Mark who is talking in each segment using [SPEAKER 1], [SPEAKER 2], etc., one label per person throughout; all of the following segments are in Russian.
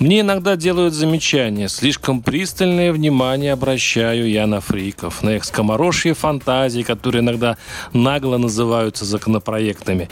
[SPEAKER 1] Мне иногда делают замечания. Слишком пристальное внимание обращаю я на фриков, на их скоморожье фантазии, которые иногда нагло называются законопроектами.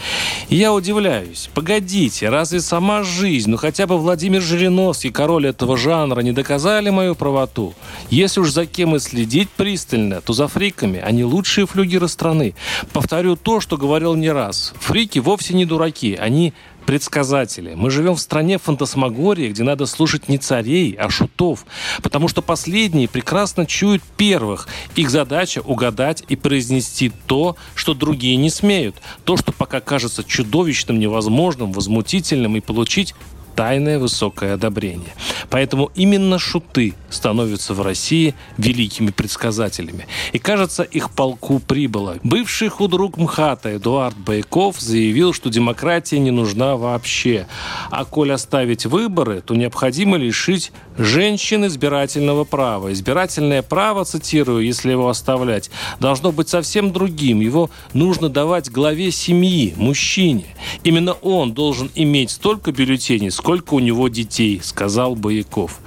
[SPEAKER 1] Я удивляюсь. Погодите, разве сама жизнь, ну хотя бы Владимир Жириновский, король этого жанра, не доказали мою правоту? Если уж за кем и следить пристально, то за фриками. Они лучшие флюгеры страны. Повторю то, что говорил не раз. Фрики вовсе не дураки. Они предсказатели. Мы живем в стране фантасмагории, где надо слушать не царей, а шутов, потому что последние прекрасно чуют первых. Их задача угадать и произнести то, что другие не смеют, то, что пока кажется чудовищным, невозможным, возмутительным, и получить тайное высокое одобрение. Поэтому именно шуты становятся в России великими предсказателями. И кажется, их полку прибыло. Бывший худрук МХАТа Эдуард Байков заявил, что демократия не нужна вообще. А коль оставить выборы, то необходимо лишить женщин избирательного права. Избирательное право, цитирую, если его оставлять, должно быть совсем другим. Его нужно давать главе семьи, мужчине. Именно он должен иметь столько бюллетеней, сколько у него детей, сказал Бояков.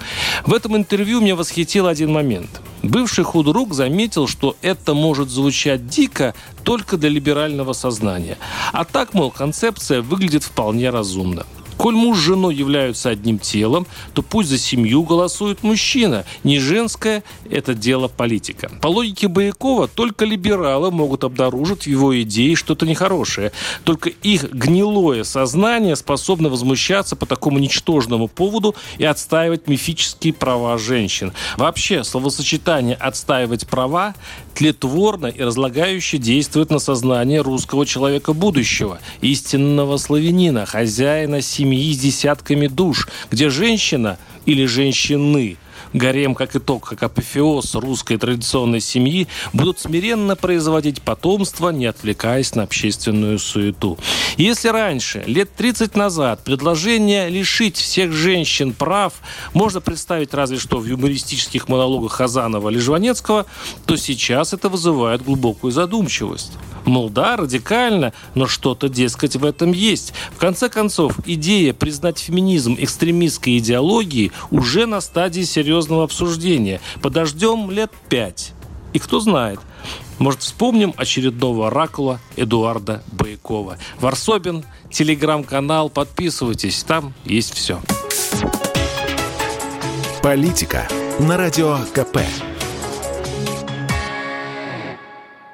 [SPEAKER 1] В этом интервью меня восхитил один момент. Бывший худрук заметил, что это может звучать дико только для либерального сознания. А так, мол, концепция выглядит вполне разумно. Коль муж с женой являются одним телом, то пусть за семью голосует мужчина. Не женское – это дело политика. По логике Боякова, только либералы могут обнаружить в его идее что-то нехорошее. Только их гнилое сознание способно возмущаться по такому ничтожному поводу и отстаивать мифические права женщин. Вообще, словосочетание «отстаивать права» тлетворно и разлагающе действует на сознание русского человека будущего, истинного славянина, хозяина семьи семьи с десятками душ, где женщина или женщины гарем как итог, как апофеоз русской традиционной семьи, будут смиренно производить потомство, не отвлекаясь на общественную суету. Если раньше, лет 30 назад, предложение лишить всех женщин прав можно представить разве что в юмористических монологах Хазанова или Жванецкого, то сейчас это вызывает глубокую задумчивость. Мол, да, радикально, но что-то, дескать, в этом есть. В конце концов, идея признать феминизм экстремистской идеологией уже на стадии серьезного обсуждения. Подождем лет пять. И кто знает, может, вспомним очередного оракула Эдуарда Боякова. Варсобин, телеграм-канал, подписывайтесь, там есть все.
[SPEAKER 2] Политика на радио КП.